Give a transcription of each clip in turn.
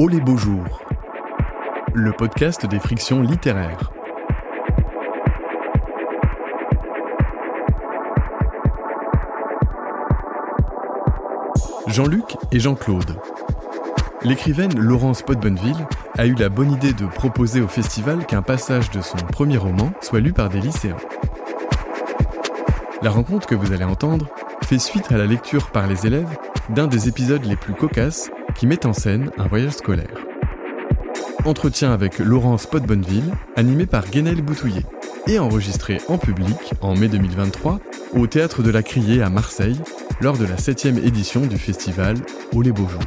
Oh les beaux jours, le podcast des frictions littéraires. Jean-Luc et Jean-Claude. L'écrivaine Laurence Podbonneville a eu la bonne idée de proposer au festival qu'un passage de son premier roman soit lu par des lycéens. La rencontre que vous allez entendre fait suite à la lecture par les élèves d'un des épisodes les plus cocasses qui met en scène un voyage scolaire. Entretien avec Laurence Podbonneville, animé par Guénel Boutouillet, et enregistré en public en mai 2023 au Théâtre de la Criée à Marseille lors de la 7 édition du festival Au les beaux jours.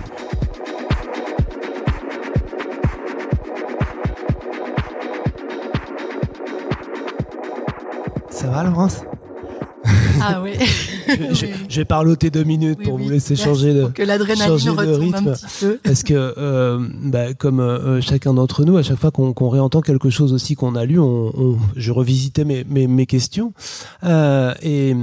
Ça va, Laurence? Ah oui. je, je, je vais parloter deux minutes Oui, pour oui. vous laisser Merci, changer de, que changer de rythme. un petit peu. Parce que, euh, bah, comme euh, chacun d'entre nous, à chaque fois qu'on qu'on réentend quelque chose aussi qu'on a lu, on, on- je revisitais mes, mes, mes questions. Euh, et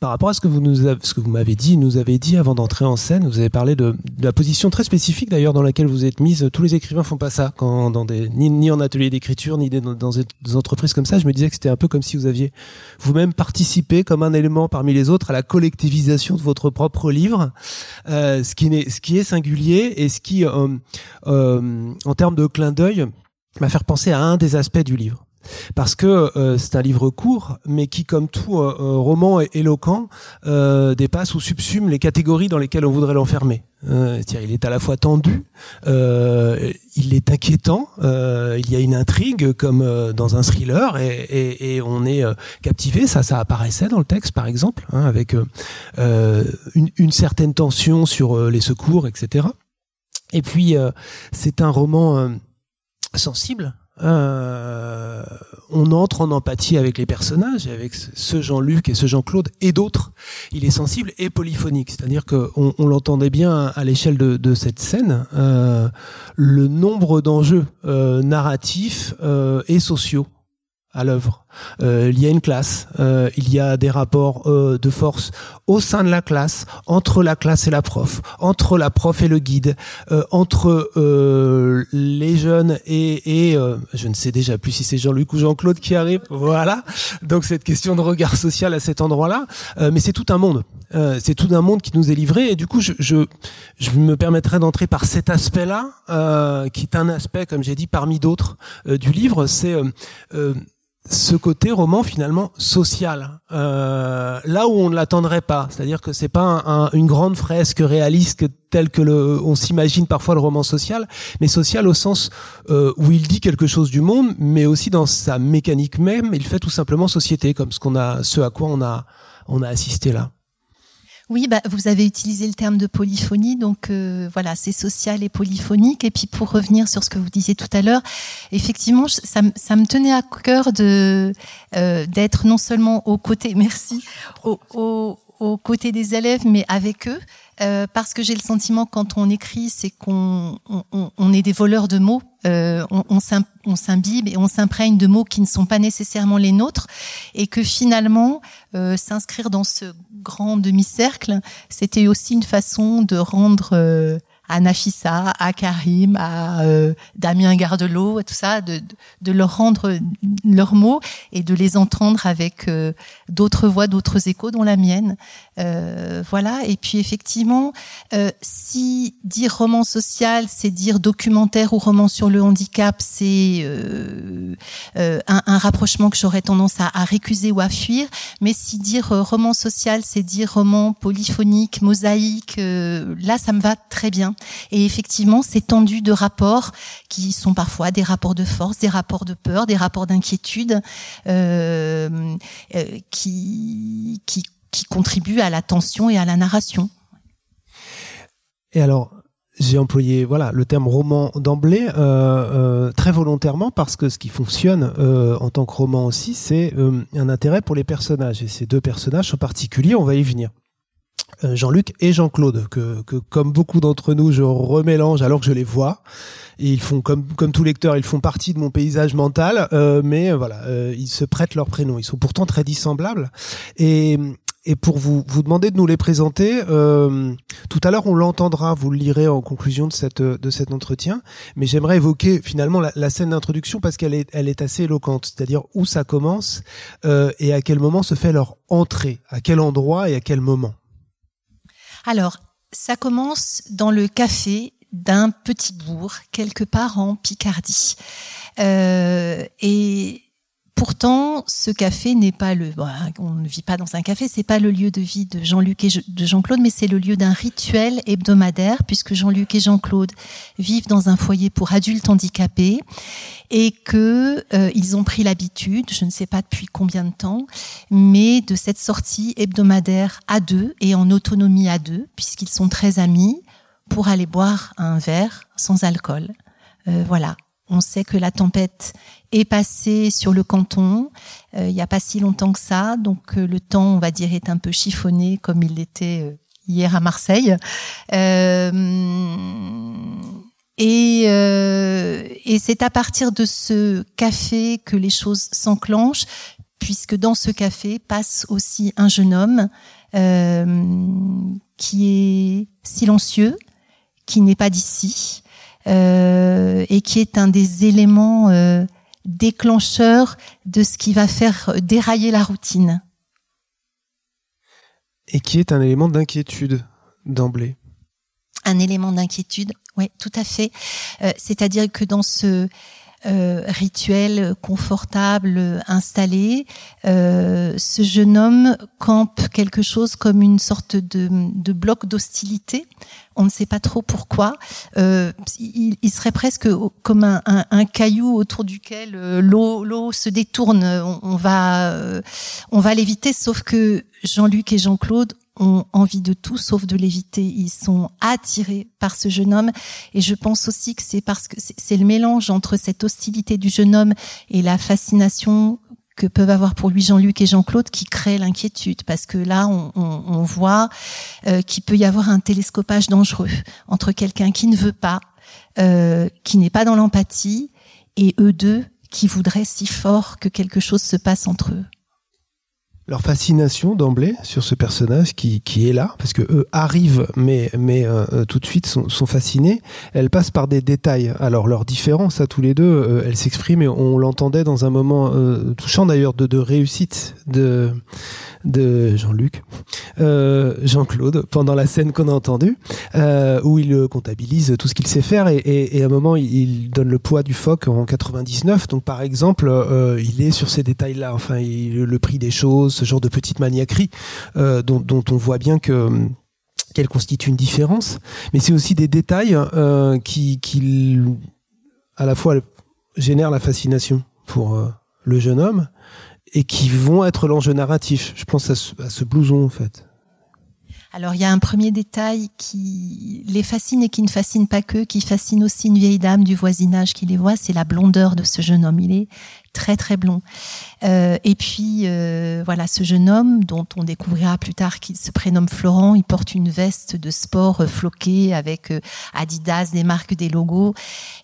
par rapport à ce que vous nous avez, ce que vous m'avez dit, nous avez dit avant d'entrer en scène, vous avez parlé de, de la position très spécifique d'ailleurs dans laquelle vous êtes mise. Tous les écrivains font pas ça quand dans des ni, ni en atelier d'écriture ni dans, dans des entreprises comme ça. Je me disais que c'était un peu comme si vous aviez vous-même participé comme un élément parmi les autres à la collectivisation de votre propre livre, euh, ce qui n'est ce qui est singulier et ce qui, euh, euh, en termes de clin d'œil, m'a fait penser à un des aspects du livre. Parce que euh, c'est un livre court, mais qui, comme tout euh, euh, roman éloquent, euh, dépasse ou subsume les catégories dans lesquelles on voudrait l'enfermer. Euh, c'est-à-dire, il est à la fois tendu, euh, il est inquiétant, il y a une intrigue comme dans un thriller, et, et, et on est captivé. Ça, ça apparaissait dans le texte, par exemple, hein, avec une, une certaine tension sur les secours, etc. Et puis, c'est un roman sensible. Euh, on entre en empathie avec les personnages, avec ce- Jean-Luc et ce Jean-Claude et d'autres. Il est sensible et polyphonique, c'est-à-dire que on, on l'entendait bien à l'échelle de, cette scène. euh, le nombre d'enjeux euh, narratifs et sociaux à l'œuvre. Euh, il y a une classe, euh, il y a des rapports euh, de force au sein de la classe, entre la classe et la prof, entre la prof et le guide, euh, entre euh, les jeunes et, et euh, je ne sais déjà plus si c'est Jean-Luc ou Jean-Claude qui arrive. Voilà. Donc cette question de regard social à cet endroit-là, mais c'est tout un monde. C'est tout un monde qui nous est livré et du coup je, je, je me permettrai d'entrer par cet aspect-là, qui est un aspect, comme j'ai dit, parmi d'autres du livre. C'est ce côté roman finalement social, euh, là où on ne l'attendrait pas. C'est-à-dire que c'est pas un- un- une grande fresque réaliste telle que le, on s'imagine parfois le roman social, mais social au sens euh, où il dit quelque chose du monde, mais aussi dans sa mécanique même, il fait tout simplement société, comme ce qu'on a, ce à quoi on a, on a assisté là. Oui, bah, vous avez utilisé le terme de polyphonie, donc euh, voilà, c'est social et polyphonique. Et puis pour revenir sur ce que vous disiez tout à l'heure, effectivement, ça, me- ça me tenait à cœur de euh, d'être non seulement aux côtés, merci, aux, aux, aux côtés des élèves, mais avec eux, euh, parce que j'ai le sentiment quand on écrit, c'est qu'on on, on- est des voleurs de mots. Euh, on on s'imbibe et on s'imprègne de mots qui ne sont pas nécessairement les nôtres, et que finalement, euh, s'inscrire dans ce grand demi-cercle, c'était aussi une façon de rendre euh, à Nafissa, à Karim, à euh, Damien Gardelot, tout ça, de, de leur rendre leurs mots et de les entendre avec euh, d'autres voix, d'autres échos, dont la mienne. Euh, voilà. Et puis effectivement, euh, si dire roman social, c'est dire documentaire ou roman sur le handicap, c'est euh, euh, un, un rapprochement que j'aurais tendance à, à récuser ou à fuir. Mais si dire euh, roman social, c'est dire roman polyphonique, mosaïque, là, ça me va très bien. Et effectivement, c'est tendu de rapports qui sont parfois des rapports de force, des rapports de peur, des rapports d'inquiétude, qui, qui, qui contribuent à la tension et à la narration. Et alors, j'ai employé voilà le terme roman d'emblée euh, euh, très volontairement parce que ce qui fonctionne euh, en tant que roman aussi, c'est euh, un intérêt pour les personnages. Et ces deux personnages en particulier, on va y venir. Euh, Jean-Luc et Jean-Claude, que, que comme beaucoup d'entre nous, je remélange alors que je les vois. Et ils font comme comme tout lecteur, ils font partie de mon paysage mental, euh, mais euh, voilà, euh, ils se prêtent leurs prénoms. Ils sont pourtant très dissemblables. Et et pour vous vous demander de nous les présenter. Euh, tout à l'heure, on l'entendra, vous le lirez en conclusion de cette de cet entretien. Mais j'aimerais évoquer finalement la, scène d'introduction parce qu'elle est elle est assez éloquente, c'est-à-dire où ça commence euh, et à quel moment se fait leur entrée, à quel endroit et à quel moment? Alors, ça commence dans le café d'un petit bourg quelque part en Picardie. Euh, et Pourtant, ce café n'est pas le. on ne vit pas dans un café, c'est pas le lieu de vie de Jean-Luc et de Jean-Claude, mais c'est le lieu d'un rituel hebdomadaire, puisque Jean-Luc et Jean-Claude vivent dans un foyer pour adultes handicapés et que euh, ils ont pris l'habitude, je ne sais pas depuis combien de temps, mais de cette sortie hebdomadaire à deux et en autonomie à deux, puisqu'ils sont très amis, pour aller boire un verre sans alcool. Euh, voilà. On sait que la tempête est passée sur le canton euh, il n'y a pas si longtemps que ça, donc euh, le temps, on va dire, est un peu chiffonné comme il l'était euh, hier à Marseille. et, c'est à partir de ce café que les choses s'enclenchent, puisque dans ce café passe aussi un jeune homme qui est silencieux, qui n'est pas d'ici, et qui est un des éléments euh, déclencheurs de ce qui va faire dérailler la routine. Et qui est un élément d'inquiétude d'emblée. Un élément d'inquiétude, oui, tout à fait. Euh, c'est-à-dire que dans ce euh, rituel confortable installé, euh, ce jeune homme campe quelque chose comme une sorte de, de bloc d'hostilité. On ne sait pas trop pourquoi. Euh, il, il, serait presque comme un, un, caillou autour duquel euh, l'eau l'eau se détourne. On, on va euh, on va l'éviter, sauf que Jean-Luc et Jean-Claude ont envie de tout sauf de l'éviter. Ils sont attirés par ce jeune homme. Et je pense aussi que c'est parce que c'est le mélange entre cette hostilité du jeune homme et la fascination que peuvent avoir pour lui Jean-Luc et Jean-Claude qui crée l'inquiétude parce que là on, on, on voit euh, qu'il peut y avoir un télescopage dangereux entre quelqu'un qui ne veut pas, euh, qui n'est pas dans l'empathie et eux deux qui voudraient si fort que quelque chose se passe entre eux leur fascination d'emblée sur ce personnage qui, qui est là, parce que eux arrivent, mais, mais euh, euh, tout de suite sont, sont, fascinés. Elle passe par des détails. Alors leur différence à tous les deux, euh, elle s'exprime et on l'entendait dans un moment euh, touchant d'ailleurs de, de réussite de de Jean-Luc, euh, Jean-Claude, pendant la scène qu'on a entendue, euh, où il comptabilise tout ce qu'il sait faire et, et, et, à un moment il, donne le poids du phoque en 99. Donc par exemple, il est sur ces détails-là, enfin il, le prix des choses, ce genre de petite maniaquerie euh, dont, on voit bien que qu'elle constitue une différence. Mais c'est aussi des détails euh, qui, qui à la fois génèrent la fascination pour euh, le jeune homme et qui vont être l'enjeu narratif. Je pense à ce, à ce, blouson en fait. Alors il y a un premier détail qui les fascine et qui ne fascine pas que, qui fascine aussi une vieille dame du voisinage qui les voit, c'est la blondeur de ce jeune homme. Il est très très blond. Euh, et puis euh, voilà, ce jeune homme dont on découvrira plus tard qu'il se prénomme Florent, il porte une veste de sport euh, floquée avec euh, Adidas, des marques, des logos,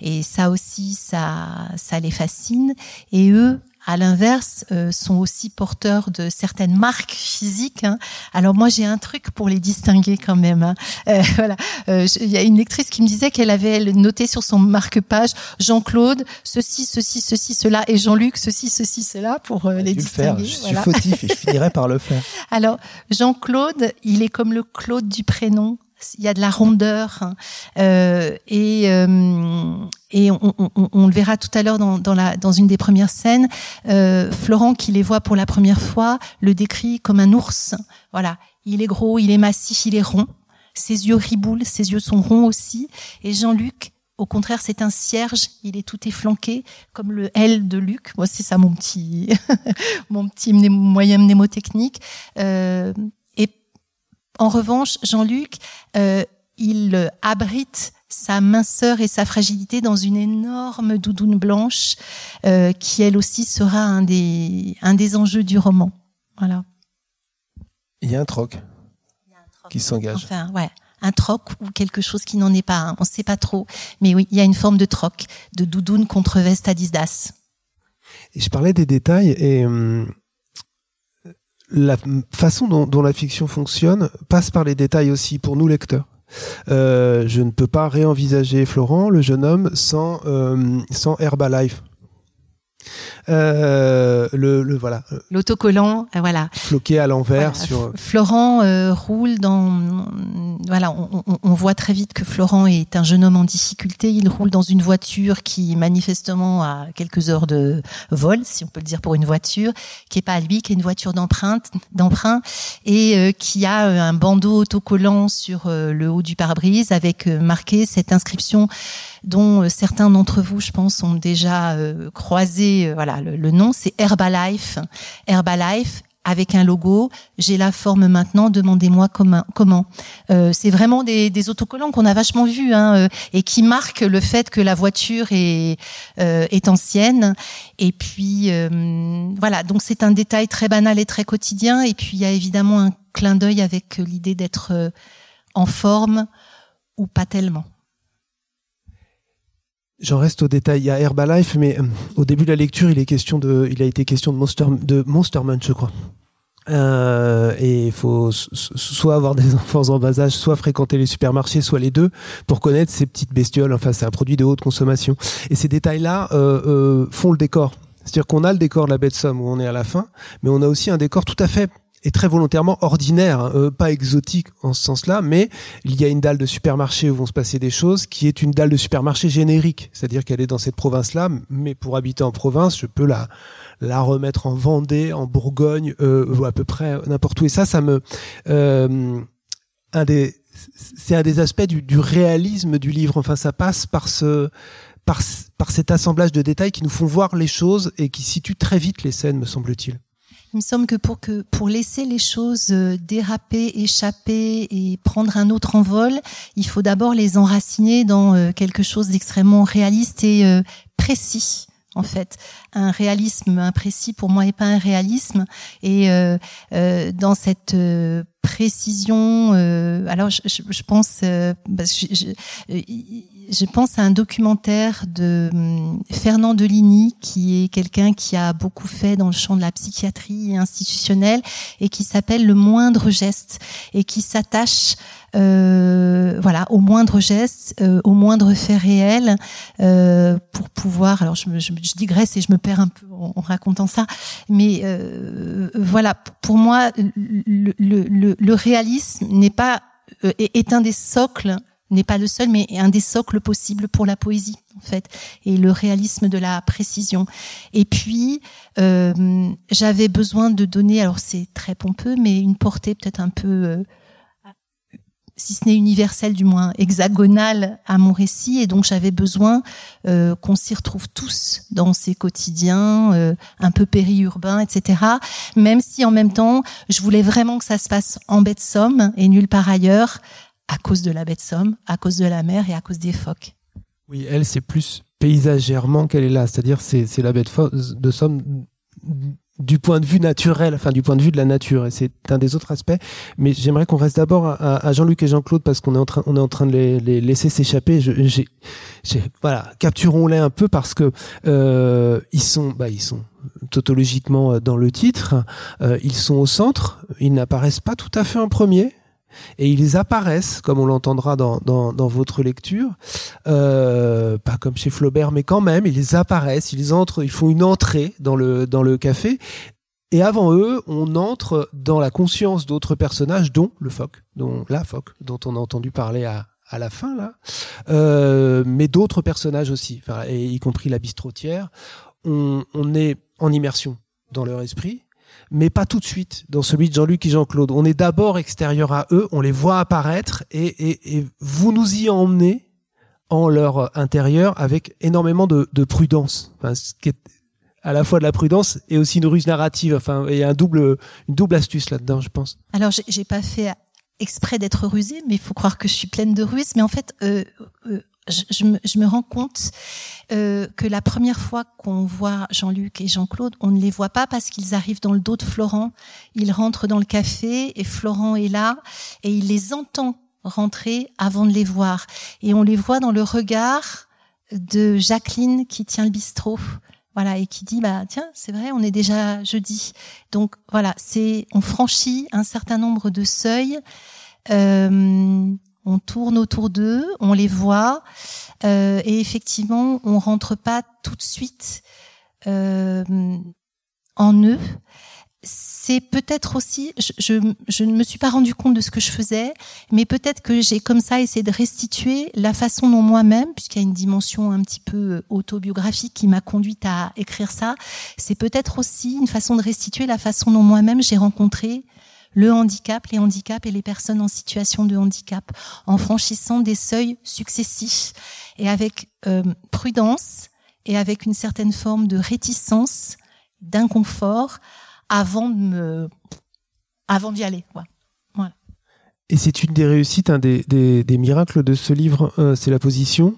et ça aussi, ça ça les fascine. Et eux, à l'inverse, euh, sont aussi porteurs de certaines marques physiques. Hein. Alors moi, j'ai un truc pour les distinguer quand même. Hein. Euh, voilà, il euh, y a une lectrice qui me disait qu'elle avait noté sur son marque-page Jean-Claude ceci, ceci, ceci, cela, et Jean-Luc ceci, ceci, cela pour euh, les distinguer. Le faire. Je voilà. suis fautif et je finirai par le faire. Alors Jean-Claude, il est comme le Claude du prénom il y a de la rondeur hein. euh, et euh, et on, on, on, le verra tout à l'heure dans, dans, la dans une des premières scènes. Euh, Florent qui les voit pour la première fois le décrit comme un ours. Voilà, il est gros, il est massif, il est rond. Ses yeux riboulent, ses yeux sont ronds aussi. Et Jean-Luc au contraire, c'est un cierge. Il est tout efflanqué, comme le L de Luc. Moi, c'est ça mon petit, mon petit moyen mnémotechnique. Euh, en revanche, Jean-Luc, euh, il abrite sa minceur et sa fragilité dans une énorme doudoune blanche euh, qui elle aussi sera un des, un des enjeux du roman. Voilà. Il y a un troc, qui s'engage. Enfin, ouais. Un troc ou quelque chose qui n'en est pas un. On ne sait pas trop. Mais oui, il y a une forme de troc, de doudoune contre veste à disdas. Et je parlais des détails et hum, la façon dont, la fiction fonctionne passe par les détails aussi pour nous lecteurs. Euh, je ne peux pas réenvisager Florent, le jeune homme, sans, euh, sans Herbalife. Euh, le, le, voilà. L'autocollant, euh, voilà. Floqué à l'envers sur. Florent euh, roule dans. Voilà, on, on, on, voit très vite que Florent est un jeune homme en difficulté. Il roule dans une voiture qui manifestement a quelques heures de vol, si on peut le dire pour une voiture, qui est pas à lui, qui est une voiture d'empreinte, d'emprunt, et euh, qui a un bandeau autocollant sur le haut du pare-brise avec marqué cette inscription dont certains d'entre vous, je pense, ont déjà croisé. voilà le, nom, c'est Herbalife. Herbalife avec un logo. J'ai la forme maintenant. Demandez-moi comment. Euh, c'est vraiment des, autocollants qu'on a vachement vus hein, euh, et qui marquent le fait que la voiture est euh, est ancienne. Et puis voilà. Donc c'est un détail très banal et très quotidien. Et puis il y a évidemment un clin d'œil avec l'idée d'être en forme ou pas tellement. J'en reste au détail. Il y a Herbalife, mais euh, au début de la lecture, il est question de, il a été question de Monster, de Monster Munch, je crois. Euh, et il faut soit avoir des enfants en bas âge, soit fréquenter les supermarchés, soit les deux, pour connaître ces petites bestioles. Enfin, c'est un produit de haute consommation. Et ces détails-là euh, euh font le décor. C'est-à-dire qu'on a le décor de la bête somme où on est à la fin, mais on a aussi un décor tout à fait est très volontairement ordinaire, hein, euh, pas exotique en ce sens-là, mais il y a une dalle de supermarché où vont se passer des choses qui est une dalle de supermarché générique, c'est-à-dire qu'elle est dans cette province-là, mais pour habiter en province, je peux la la remettre en Vendée, en Bourgogne, euh, ou à peu près n'importe où. Et ça, ça me euh, un des c'est un des aspects du, du réalisme du livre. Enfin, ça passe par ce par, par cet assemblage de détails qui nous font voir les choses et qui situent très vite les scènes, me semble-t-il. Il me semble que pour que pour laisser les choses euh, déraper, échapper et prendre un autre envol, il faut d'abord les enraciner dans euh, quelque chose d'extrêmement réaliste et euh, précis en fait. Un réalisme imprécis pour moi n'est pas un réalisme. Et euh, euh, dans cette précision, euh, alors je, je, je pense, je, je, pense à un documentaire de hum, Fernand Deligny, qui est quelqu'un qui a beaucoup fait dans le champ de la psychiatrie institutionnelle et qui s'appelle Le moindre geste et qui s'attache euh, voilà, au moindre geste, euh, au moindre fait réel, euh, pour pouvoir. Alors, je, je, je, digresse et je me perds un peu en, en racontant ça, mais euh, voilà, pour moi, le, le, le réalisme n'est pas euh, est un des socles n'est pas le seul, mais un des socles possibles pour la poésie, en fait, et le réalisme de la précision. Et puis, euh, j'avais besoin de donner, alors c'est très pompeux, mais une portée peut-être un peu euh, si ce n'est universel, du moins hexagonal à mon récit. Et donc j'avais besoin euh, qu'on s'y retrouve tous dans ces quotidiens euh, un peu périurbains, etc. Même si en même temps, je voulais vraiment que ça se passe en baie de Somme et nulle part ailleurs, à cause de la baie de Somme, à cause de la mer et à cause des phoques. Oui, elle, c'est plus paysagèrement qu'elle est là. C'est-à-dire, c'est la baie de Somme du point de vue naturel, enfin du point de vue de la nature, et c'est un des autres aspects. Mais j'aimerais qu'on reste d'abord à, Jean-Luc et Jean-Claude parce qu'on est en train, on est en train de les, les laisser s'échapper. J'ai, voilà, capturons-les un peu parce que euh, ils sont, bah ils sont tautologiquement euh, dans le titre, euh, ils sont au centre, ils n'apparaissent pas tout à fait en premier et ils apparaissent, comme on l'entendra dans, dans, dans, votre lecture, euh, pas comme chez Flaubert, mais quand même, ils apparaissent, ils entrent, ils font une entrée dans le, dans le café, et avant eux, on entre dans la conscience d'autres personnages, dont le phoque, dont la phoque, dont on a entendu parler à, à la fin là, euh, mais d'autres personnages aussi, enfin, et y compris la bistrotière. On, on est en immersion dans leur esprit, mais pas tout de suite dans celui de Jean-Luc et Jean-Claude. On est d'abord extérieur à eux, on les voit apparaître et, et, et, vous nous y emmenez en leur intérieur avec énormément de, de prudence. Enfin, ce qui est à la fois de la prudence et aussi une ruse narrative. Enfin, il y a un double, une double astuce là-dedans, je pense. Alors, j'ai pas fait exprès d'être rusée, mais il faut croire que je suis pleine de ruses. Mais en fait, euh, euh, je, me, je, me, rends compte euh, que la première fois qu'on voit Jean-Luc et Jean-Claude, on ne les voit pas parce qu'ils arrivent dans le dos de Florent. Ils rentrent dans le café et Florent est là et il les entend rentrer avant de les voir. Et on les voit dans le regard de Jacqueline qui tient le bistrot voilà, et qui dit bah tiens, c'est vrai, on est déjà jeudi. Donc voilà, c'est on franchit un certain nombre de seuils. Euh, on tourne autour d'eux, on les voit, euh, et effectivement, on rentre pas tout de suite euh, en eux. C'est peut-être aussi, je, je, ne me suis pas rendu compte de ce que je faisais, mais peut-être que j'ai comme ça essayé de restituer la façon dont moi-même, puisqu'il y a une dimension un petit peu euh, autobiographique qui m'a conduite à écrire ça, c'est peut-être aussi une façon de restituer la façon dont moi-même j'ai rencontré le handicap, les handicaps et les personnes en situation de handicap, en franchissant des seuils successifs et avec euh, prudence et avec une certaine forme de réticence, d'inconfort, avant de me, avant d'y aller. Quoi. Voilà. Et c'est une des réussites, un des, des, des miracles de ce livre, euh, c'est la position,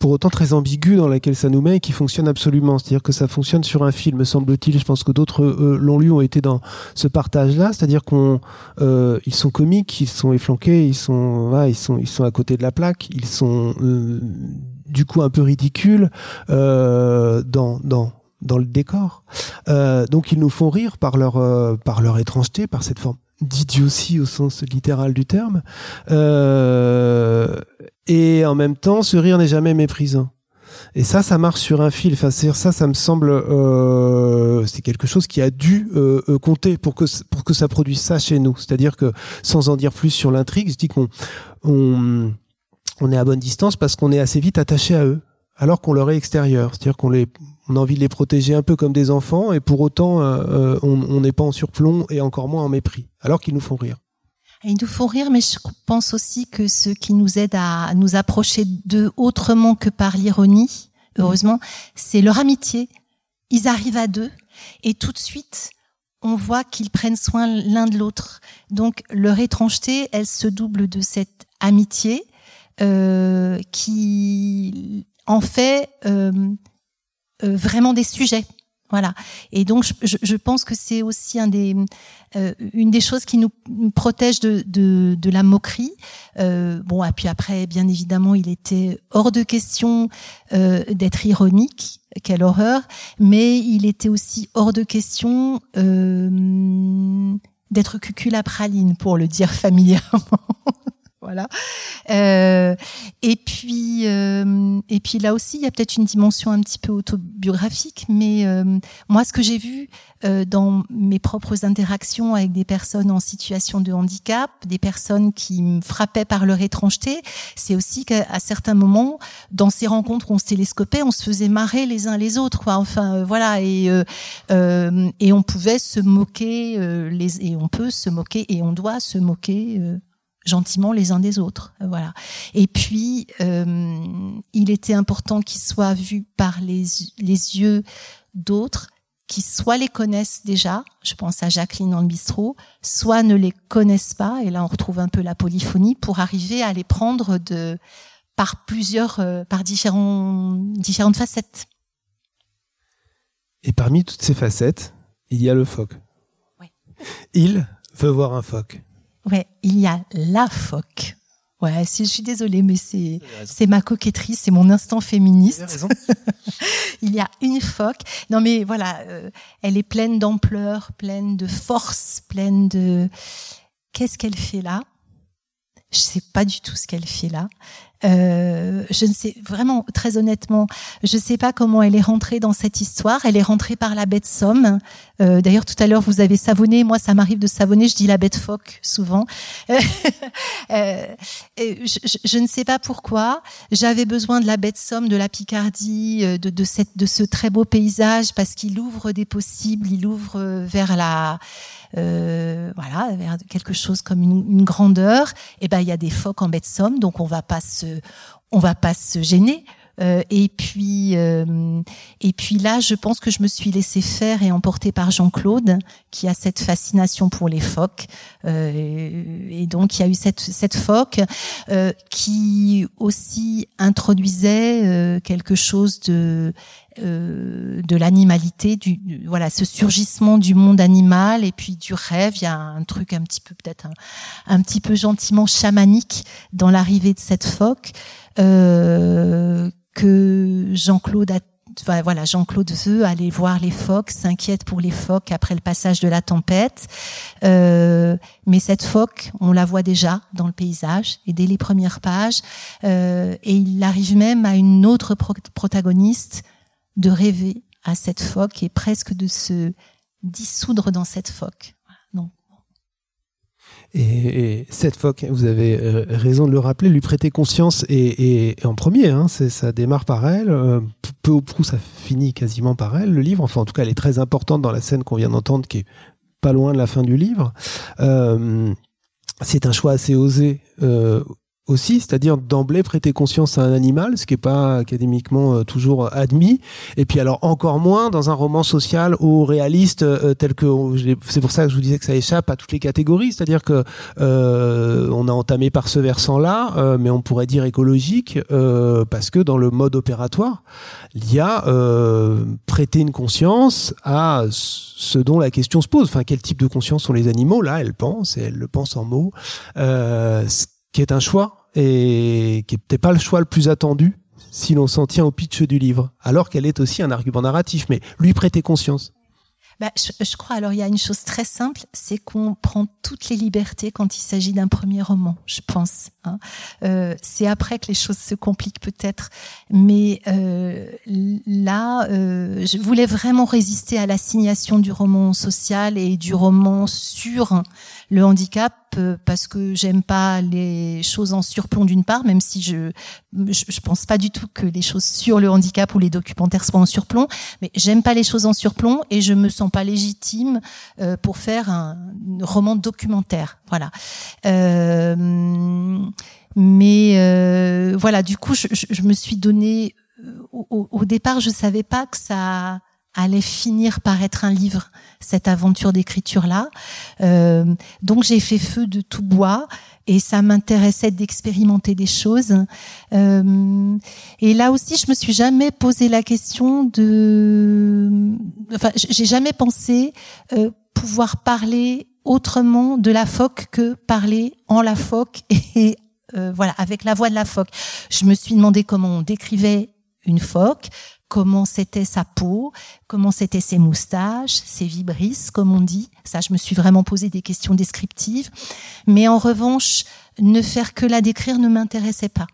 pour autant très ambiguë dans laquelle ça nous met et qui fonctionne absolument. C'est-à-dire que ça fonctionne sur un fil, me semble-t-il. Je pense que d'autres euh, l'ont lu, ont été dans ce partage-là. C'est-à-dire qu'on, euh, ils sont comiques, ils sont efflanqués, ils sont, ils sont, ils sont à côté de la plaque, ils sont euh, du coup un peu ridicules euh, dans, dans dans le décor. Euh, donc ils nous font rire par leur par leur étrangeté, par cette forme d'idiotie au sens littéral du terme. Euh, et en même temps, ce rire n'est jamais méprisant. Et ça, ça marche sur un fil. Enfin, ça, ça me semble, euh, c'est quelque chose qui a dû euh, compter pour que ça produise ça chez nous. C'est-à-dire que, sans en dire plus sur l'intrigue, je dis qu'on on, on est à bonne distance parce qu'on est assez vite attaché à eux, alors qu'on leur est extérieur. C'est-à-dire qu'on les on a envie de les protéger un peu comme des enfants, et pour autant, euh, euh, on n'est pas en surplomb et encore moins en mépris, alors qu'ils nous font rire. Ils nous font rire, mais je pense aussi que ce qui nous aide à nous approcher d'eux autrement que par l'ironie, heureusement, c'est leur amitié. Ils arrivent à deux, et tout de suite, on voit qu'ils prennent soin l'un de l'autre. Donc leur étrangeté, elle se double de cette amitié euh, qui en fait euh, euh, vraiment des sujets. Voilà. Et donc, je, je pense que c'est aussi un des, euh, une des choses qui nous protège de, de, de la moquerie. Euh, bon, et puis après, bien évidemment, il était hors de question euh, d'être ironique. Quelle horreur. Mais il était aussi hors de question euh, d'être cuculapraline, pour le dire familièrement voilà. Euh, et puis, euh, et puis là aussi, il y a peut-être une dimension un petit peu autobiographique, mais euh, moi, ce que j'ai vu euh, dans mes propres interactions avec des personnes en situation de handicap, des personnes qui me frappaient par leur étrangeté, c'est aussi qu'à certains moments, dans ces rencontres, on se télescopait, on se faisait marrer les uns les autres, quoi. Enfin, euh, voilà, et et on pouvait se moquer les et on peut se moquer et on doit se moquer gentiment les uns des autres. Euh, voilà. Et puis, euh, il était important qu'il soit vu par les, les yeux d'autres qui soit les connaissent déjà, je pense à Jacqueline dans le bistrot, soit ne les connaissent pas, et là on retrouve un peu la polyphonie, pour arriver à les prendre de par plusieurs, euh, par différents, différentes facettes. Et parmi toutes ces facettes, il y a le phoque. Oui. Il veut voir un phoque. Ouais, il y a la phoque. Ouais, si je suis désolée, mais c'est c'est ma coquetterie, c'est mon instant féministe. il y a une phoque. Non, mais voilà, euh, elle est pleine d'ampleur, pleine de force, pleine de. Qu'est-ce qu'elle fait là? Je sais pas du tout ce qu'elle fait là. Euh, je ne sais vraiment, très honnêtement, je ne sais pas comment elle est rentrée dans cette histoire. Elle est rentrée par la bête Somme. Euh, D'ailleurs, tout à l'heure, vous avez savonné. Moi, ça m'arrive de savonner. Je dis la bête phoque souvent. euh, je, je, ne sais pas pourquoi. J'avais besoin de la bête Somme, de la Picardie, euh, de, ce très beau paysage parce qu'il ouvre des possibles. Il ouvre euh, vers la euh, voilà, vers quelque chose comme une, une grandeur, et eh ben il y a des phoques en baie de Somme, donc on va pas se, on va pas se gêner. Euh, et puis, euh, et puis là, je pense que je me suis laissée faire et emportée par Jean-Claude, qui a cette fascination pour les phoques. Euh, et donc, il y a eu cette, cette phoque euh, qui aussi introduisait euh, quelque chose de de l'animalité, voilà, ce surgissement du monde animal et puis du rêve. Il y a un truc un petit peu peut-être un, un, petit peu gentiment chamanique dans l'arrivée de cette phoque. Euh, que Jean-Claude a voilà, Jean-Claude veut aller voir les phoques, s'inquiète pour les phoques après le passage de la tempête. Euh, mais cette phoque, on la voit déjà dans le paysage et dès les premières pages. Euh, et il arrive même à une autre protagoniste de rêver à cette phoque et presque de se dissoudre dans cette phoque. Et, cette phoque, vous avez euh, raison de le rappeler, lui prêter conscience et, en premier, hein, ça démarre par elle, euh, peu ou prou ça finit quasiment par elle, le livre, enfin en tout cas elle est très importante dans la scène qu'on vient d'entendre qui est pas loin de la fin du livre. Euh, c'est un choix assez osé aussi, c'est-à-dire d'emblée prêter conscience à un animal, ce qui n'est pas académiquement euh, toujours admis. Et puis alors encore moins dans un roman social ou réaliste euh, tel que c'est pour ça que je vous disais que ça échappe à toutes les catégories, c'est-à-dire que euh, on a entamé par ce versant-là, mais on pourrait dire écologique parce que dans le mode opératoire, il y a prêter une conscience à ce dont la question se pose. Enfin, quel type de conscience sont les animaux? Là, elle pense et elle le pense en mots. Qui est un choix et qui n'était pas le choix le plus attendu si l'on s'en tient au pitch du livre, alors qu'elle est aussi un argument narratif, mais lui prêter conscience. Bah, je, crois, alors il y a une chose très simple, c'est qu'on prend toutes les libertés quand il s'agit d'un premier roman, je pense. Hein. Euh, c'est après que les choses se compliquent peut-être, mais euh, là, euh, je voulais vraiment résister à l'assignation du roman social et du roman sur le handicap euh, parce que j'aime pas les choses en surplomb d'une part, même si je, je, pense pas du tout que les choses sur le handicap ou les documentaires soient en surplomb, mais j'aime pas les choses en surplomb et je me sens pas légitime euh, pour faire un roman documentaire. Voilà. Euh, mais voilà, du coup, je, je, me suis donné au, au, départ, je savais pas que ça allait finir par être un livre, cette aventure d'écriture-là. Euh, donc j'ai fait feu de tout bois et ça m'intéressait d'expérimenter des choses. Euh, et là aussi, je me suis jamais posé la question de... Enfin, j'ai jamais pensé euh, pouvoir parler autrement de la phoque que parler en la phoque et voilà avec la voix de la phoque. Je me suis demandé comment on décrivait une phoque, comment c'était sa peau, comment c'était ses moustaches, ses vibrisses, comme on dit. Ça, je me suis vraiment posé des questions descriptives. Mais en revanche, ne faire que la décrire ne m'intéressait pas.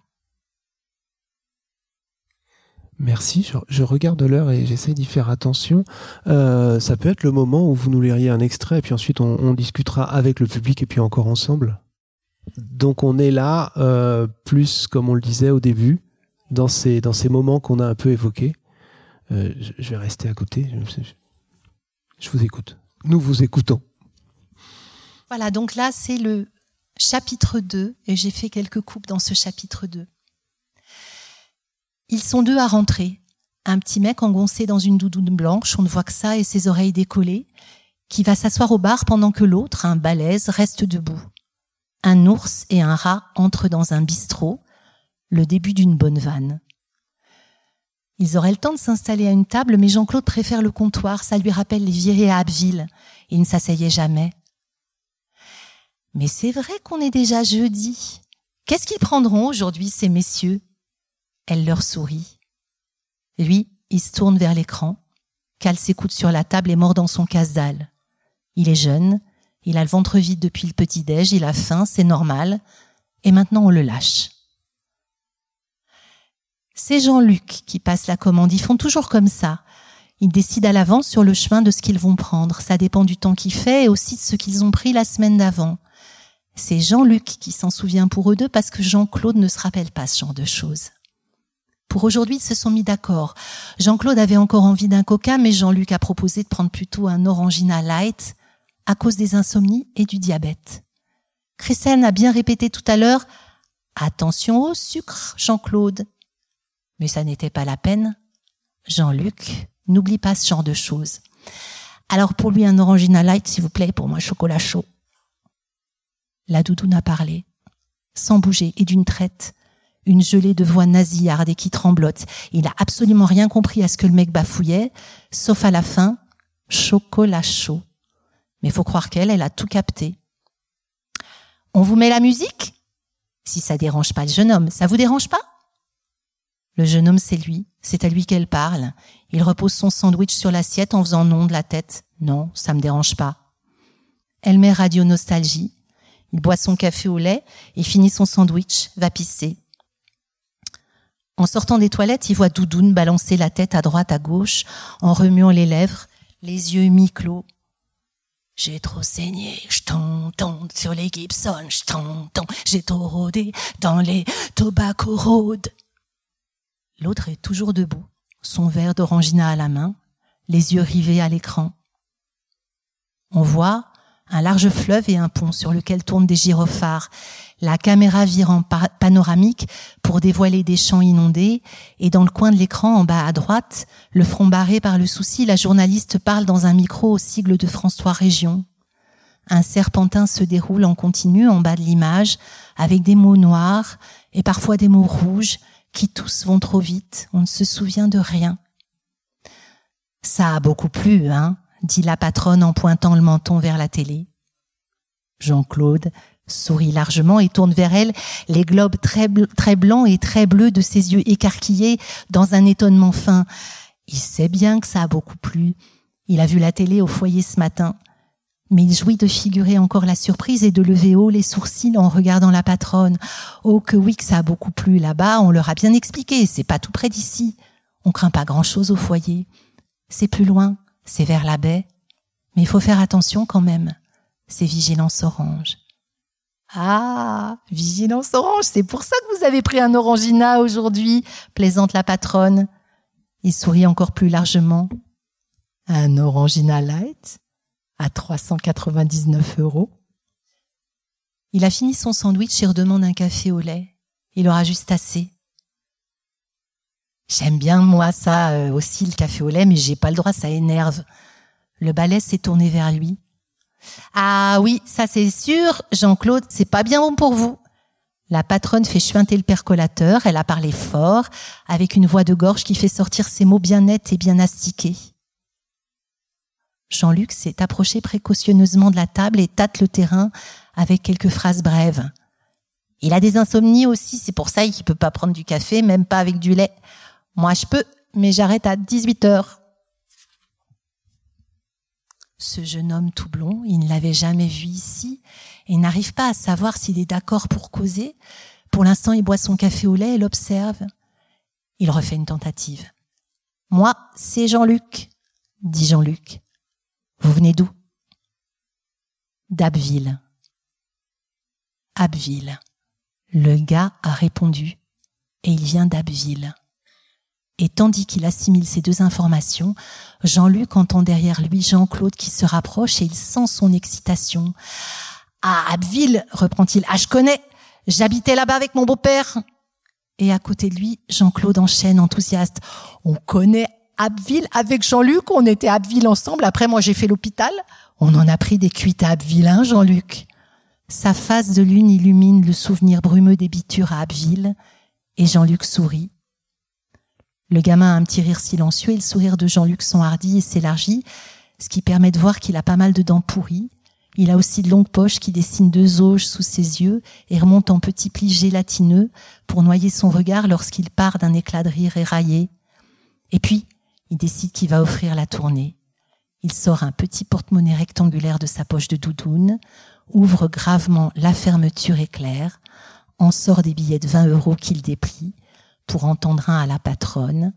Merci, je, regarde l'heure et j'essaie d'y faire attention. Euh, ça peut être le moment où vous nous liriez un extrait et puis ensuite on, discutera avec le public et puis encore ensemble. Donc on est là, euh, plus comme on le disait au début, dans ces, moments qu'on a un peu évoqués. Euh, je, vais rester à côté. Je, vous écoute. Nous vous écoutons. Voilà, donc là, c'est le chapitre 2, et j'ai fait quelques coupes dans ce chapitre 2. Ils sont deux à rentrer. Un petit mec engoncé dans une doudoune blanche, on ne voit que ça et ses oreilles décollées, qui va s'asseoir au bar pendant que l'autre, un balèze, reste debout. Un ours et un rat entrent dans un bistrot, le début d'une bonne vanne. Ils auraient le temps de s'installer à une table, mais Jean-Claude préfère le comptoir, ça lui rappelle les virées à Abbeville. Il ne s'asseyait jamais. Mais c'est vrai qu'on est déjà jeudi. Qu'est-ce qu'ils prendront aujourd'hui, ces messieurs? Elle leur sourit. Lui, il se tourne vers l'écran, cale ses coudes sur la table et mord dans son casse-dalle. Il est jeune, il a le ventre vide depuis le petit-déj, il a faim, c'est normal, et maintenant on le lâche. C'est Jean-Luc qui passe la commande. Ils font toujours comme ça. Ils décident à l'avance sur le chemin de ce qu'ils vont prendre. Ça dépend du temps qu'il fait et aussi de ce qu'ils ont pris la semaine d'avant. C'est Jean-Luc qui s'en souvient pour eux deux parce que Jean-Claude ne se rappelle pas ce genre de choses. Pour aujourd'hui, ils se sont mis d'accord. Jean-Claude avait encore envie d'un coca, mais Jean-Luc a proposé de prendre plutôt un Orangina Light à cause des insomnies et du diabète. Christine a bien répété tout à l'heure Attention au sucre, Jean-Claude. Mais ça n'était pas la peine. Jean-Luc, n'oublie pas ce genre de choses. Alors pour lui, un Orangina Light, s'il vous plaît, pour moi, chocolat chaud. La doudoune a parlé, sans bouger et d'une traite. Une gelée de voix nasillarde et qui tremblote. Il a absolument rien compris à ce que le mec bafouillait, sauf à la fin, chocolat chaud. Mais faut croire qu'elle, elle a tout capté. On vous met la musique? Si ça dérange pas le jeune homme, ça vous dérange pas? Le jeune homme, c'est lui. C'est à lui qu'elle parle. Il repose son sandwich sur l'assiette en faisant non de la tête. Non, ça me dérange pas. Elle met Radio Nostalgie. Il boit son café au lait et finit son sandwich, va pisser. En sortant des toilettes, il voit Doudoune balancer la tête à droite, à gauche, en remuant les lèvres, les yeux mi-clos. J'ai trop saigné, je sur les Gibson, je j'ai trop rôdé dans les tobacco road. L'autre est toujours debout, son verre d'orangina à la main, les yeux rivés à l'écran. On voit un large fleuve et un pont sur lequel tournent des gyrophares, la caméra vire en panoramique pour dévoiler des champs inondés, et dans le coin de l'écran, en bas à droite, le front barré par le souci, la journaliste parle dans un micro au sigle de France 3 Région. Un serpentin se déroule en continu en bas de l'image, avec des mots noirs et parfois des mots rouges, qui tous vont trop vite, on ne se souvient de rien. Ça a beaucoup plu, hein dit la patronne en pointant le menton vers la télé. Jean-Claude sourit largement et tourne vers elle les globes très, blancs et très bleus de ses yeux écarquillés dans un étonnement fin. Il sait bien que ça a beaucoup plu. Il a vu la télé au foyer ce matin. Mais il jouit de figurer encore la surprise et de lever haut les sourcils en regardant la patronne. Oh, que oui, que ça a beaucoup plu là-bas, on leur a bien expliqué, c'est pas tout près d'ici. On craint pas grand chose au foyer. C'est plus loin, c'est vers la baie. Mais il faut faire attention quand même. C'est vigilance orange. Ah, vigilance orange, c'est pour ça que vous avez pris un orangina aujourd'hui, plaisante la patronne. Il sourit encore plus largement. Un orangina light à 399 euros. Il a fini son sandwich et redemande un café au lait. Il aura juste assez. J'aime bien, moi, ça euh, aussi, le café au lait, mais j'ai pas le droit, ça énerve. Le balai s'est tourné vers lui. Ah oui, ça c'est sûr, Jean-Claude, c'est pas bien bon pour vous. La patronne fait chuinter le percolateur, elle a parlé fort, avec une voix de gorge qui fait sortir ses mots bien nets et bien astiqués. Jean-Luc s'est approché précautionneusement de la table et tâte le terrain avec quelques phrases brèves. Il a des insomnies aussi, c'est pour ça qu'il peut pas prendre du café, même pas avec du lait. Moi, je peux, mais j'arrête à 18 heures. Ce jeune homme tout blond, il ne l'avait jamais vu ici et n'arrive pas à savoir s'il est d'accord pour causer. Pour l'instant, il boit son café au lait et l'observe. Il refait une tentative. Moi, c'est Jean-Luc, dit Jean-Luc. Vous venez d'où? D'Abbeville. Abbeville. Le gars a répondu et il vient d'Abbeville. Et tandis qu'il assimile ces deux informations, Jean-Luc entend derrière lui Jean-Claude qui se rapproche et il sent son excitation. Ah, Abbeville, reprend-il. Ah, je connais. J'habitais là-bas avec mon beau-père. Et à côté de lui, Jean-Claude enchaîne enthousiaste. On connaît Abbeville avec Jean-Luc. On était Abbeville ensemble. Après, moi, j'ai fait l'hôpital. On en a pris des cuites à Abbeville, hein, Jean-Luc. Sa face de lune illumine le souvenir brumeux des bitures à Abbeville. Et Jean-Luc sourit. Le gamin a un petit rire silencieux et le sourire de Jean-Luc s'enhardit et s'élargit, ce qui permet de voir qu'il a pas mal de dents pourries. Il a aussi de longues poches qui dessinent deux auges sous ses yeux et remontent en petits plis gélatineux pour noyer son regard lorsqu'il part d'un éclat de rire éraillé. Et puis, il décide qu'il va offrir la tournée. Il sort un petit porte-monnaie rectangulaire de sa poche de doudoune, ouvre gravement la fermeture éclair, en sort des billets de 20 euros qu'il déplie, pour entendre un à la patronne.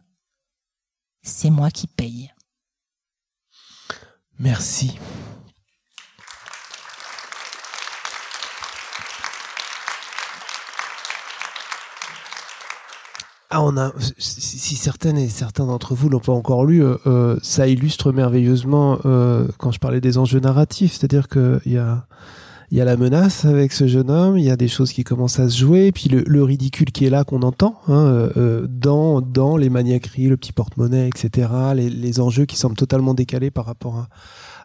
C'est moi qui paye. Merci. Ah, on a, si certaines et certains d'entre vous l'ont pas encore lu, euh, euh, ça illustre merveilleusement euh, quand je parlais des enjeux narratifs, c'est-à-dire qu'il y a il y a la menace avec ce jeune homme, il y a des choses qui commencent à se jouer, et puis le, le ridicule qui est là qu'on entend hein, euh, euh dans dans les maniaqueries, le petit porte-monnaie, etc. Les, les, enjeux qui semblent totalement décalés par rapport à,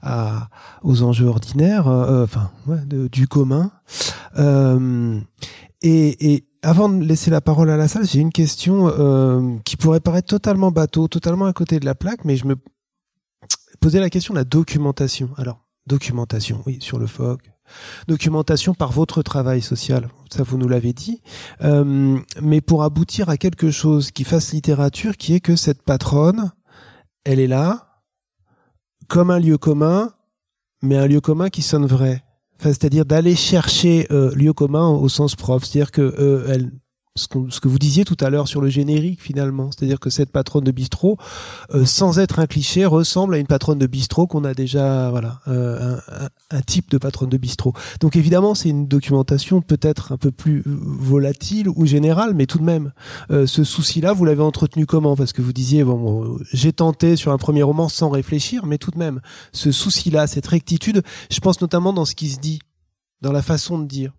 à aux enjeux ordinaires, euh, euh enfin ouais, du commun. Euh, et, et avant de laisser la parole à la salle, j'ai une question euh, qui pourrait paraître totalement bateau, totalement à côté de la plaque, mais je me posais la question de la documentation. Alors, documentation, oui, sur le phoque, documentation par votre travail social. Ça, vous nous l'avez dit. Euh, mais pour aboutir à quelque chose qui fasse littérature, qui est que cette patronne, elle est là, comme un lieu commun, mais un lieu commun qui sonne vrai. Enfin, c'est-à-dire d'aller chercher euh, lieu commun au sens propre. C'est-à-dire que euh, elle ce, que vous disiez tout à l'heure sur le générique finalement, c'est-à-dire que cette patronne de bistrot, euh, sans être un cliché, ressemble à une patronne de bistrot qu'on a déjà, voilà, euh, un, type de patronne de bistrot. Donc évidemment, c'est une documentation peut-être un peu plus euh, volatile ou générale, mais tout de même, ce souci-là, vous l'avez entretenu comment? Parce que vous disiez, bon, j'ai tenté sur un premier roman sans réfléchir, mais tout de même, ce souci-là, cette rectitude, je pense notamment dans ce qui se dit, dans la façon de dire.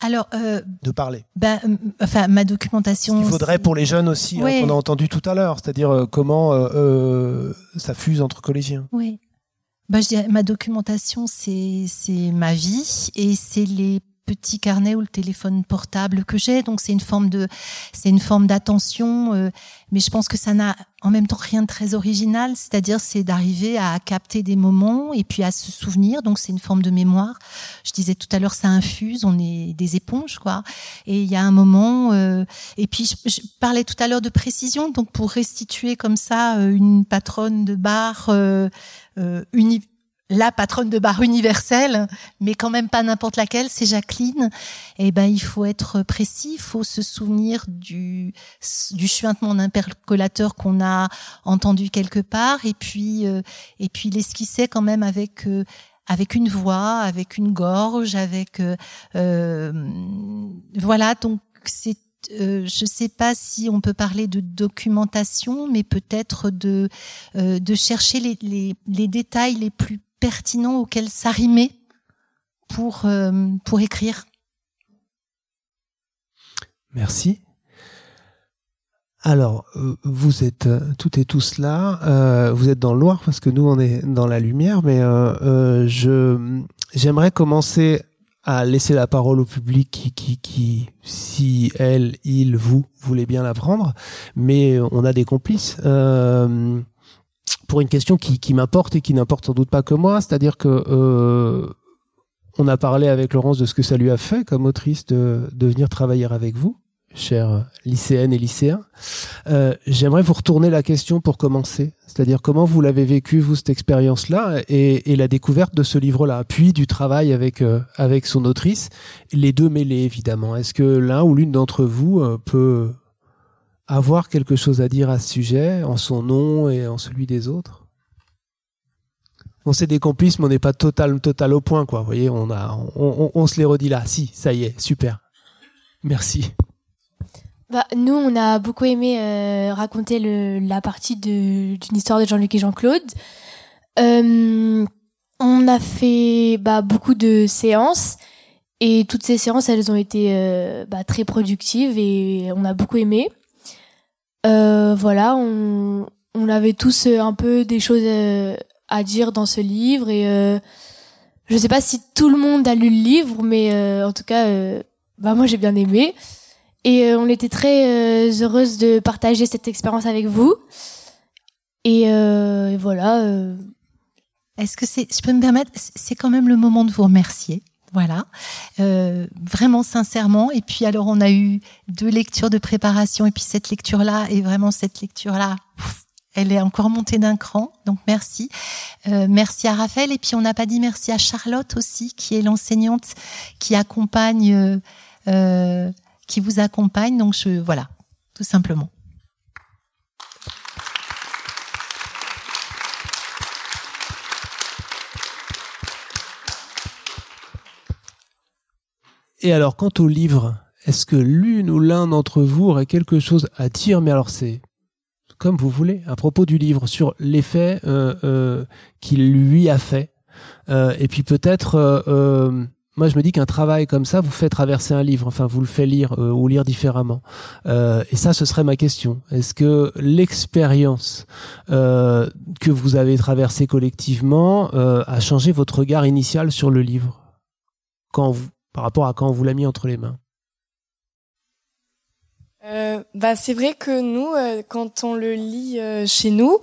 Alors, euh, de parler. Ben, enfin, ma documentation. Il faudrait pour les jeunes aussi, hein, qu'on a entendu tout à l'heure, c'est-à-dire euh, comment euh, ça fuse entre collégiens. Oui. Ben, je dirais, ma documentation, c'est c'est ma vie et c'est les petit carnet ou le téléphone portable que j'ai. Donc c'est une forme de, c'est une forme d'attention, euh, mais je pense que ça n'a en même temps rien de très original. C'est-à-dire c'est d'arriver à capter des moments et puis à se souvenir. Donc c'est une forme de mémoire. Je disais tout à l'heure, ça infuse. On est des éponges, quoi. Et il y a un moment. Euh, et puis je, parlais tout à l'heure de précision. Donc pour restituer comme ça euh, une patronne de bar euh, uni la patronne de bar universelle, mais quand même pas n'importe laquelle, c'est Jacqueline. Et eh ben, il faut être précis, il faut se souvenir du, du chuintement d'un percolateur qu'on a entendu quelque part, et puis, euh, et puis l'esquisser quand même avec, euh, avec une voix, avec une gorge, avec, euh, voilà, donc c'est euh, je ne sais pas si on peut parler de documentation, mais peut-être de de chercher les, les, les, détails les plus pertinent auquel s'arrimer pour, euh, pour écrire. Merci. Alors, euh, vous êtes euh, toutes et tous là. vous êtes dans le noir parce que nous, on est dans la lumière. Mais je j'aimerais commencer à laisser la parole au public qui, qui, qui, si elle, il, vous voulez bien la prendre. Mais on a des complices pour une question qui, m'importe et qui n'importe sans doute pas que moi, c'est-à-dire que euh, on a parlé avec Laurence de ce que ça lui a fait comme autrice de, de venir travailler avec vous, chers lycéennes et lycéens. Euh, J'aimerais vous retourner la question pour commencer, c'est-à-dire comment vous l'avez vécu vous cette expérience-là et, et, la découverte de ce livre-là, puis du travail avec euh, avec son autrice, les deux mêlés évidemment. Est-ce que l'un ou l'une d'entre vous peut avoir quelque chose à dire à ce sujet, en son nom et en celui des autres On sait des complices, mais on n'est pas total, total au point, quoi. Vous voyez, on, a, on, se les redit là. Si, ça y est, super. Merci. Bah, nous, on a beaucoup aimé euh, raconter le, la partie d'une histoire de Jean-Luc et Jean-Claude. Euh, on a fait bah, beaucoup de séances et toutes ces séances, elles ont été euh, bah, très productives et on a beaucoup aimé. Euh, voilà, on, on avait tous euh, un peu des choses euh, à dire dans ce livre et euh, je sais pas si tout le monde a lu le livre, mais en tout cas, bah moi j'ai bien aimé et on était très heureuse de partager cette expérience avec vous. Et, et voilà. Est-ce que c'est, je peux me permettre, c'est quand même le moment de vous remercier voilà, euh, vraiment sincèrement. Et puis alors on a eu deux lectures de préparation et puis cette lecture-là et vraiment cette lecture-là, elle est encore montée d'un cran. Donc merci, euh, merci à Raphaël. Et puis on n'a pas dit merci à Charlotte aussi, qui est l'enseignante qui accompagne, euh, qui vous accompagne. Donc je voilà, tout simplement. Et alors, quant au livre, est-ce que l'une ou l'un d'entre vous aurait quelque chose à dire? Mais alors, c'est comme vous voulez, à propos du livre, sur l'effet euh, euh, qu'il lui a fait. Euh, et puis peut-être, moi je me dis qu'un travail comme ça vous fait traverser un livre, enfin vous le fait lire ou lire différemment. et ça, ce serait ma question. Est-ce que l'expérience que vous avez traversée collectivement a changé votre regard initial sur le livre? Quand vous par rapport à quand on vous l'a mis entre les mains. Euh, bah, C'est vrai que nous, euh, quand on le lit euh, chez nous,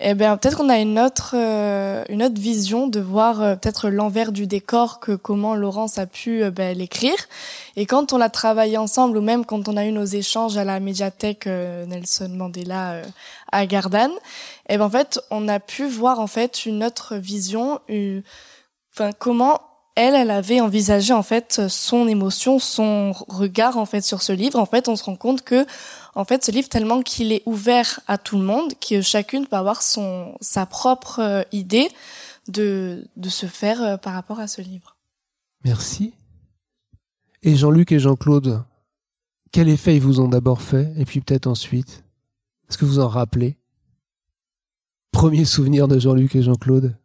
eh bien peut-être qu'on a une autre une autre vision de voir peut-être l'envers du décor que comment Laurence a pu ben, l'écrire. Et quand on l'a travaillé ensemble ou même quand on a eu nos échanges à la médiathèque Nelson Mandela à Gardanne eh ben en fait on a pu voir en fait une autre vision enfin comment elle, elle avait envisagé en fait son émotion, son regard en fait sur ce livre. En fait, on se rend compte que en fait, ce livre tellement qu'il est ouvert à tout le monde, que chacune peut avoir son sa propre euh, idée de de se faire euh, par rapport à ce livre. Merci. Et Jean-Luc et Jean-Claude, quel effet ils vous ont d'abord fait et puis peut-être ensuite? Est-ce que vous en rappelez? Premier souvenir de Jean-Luc et Jean-Claude?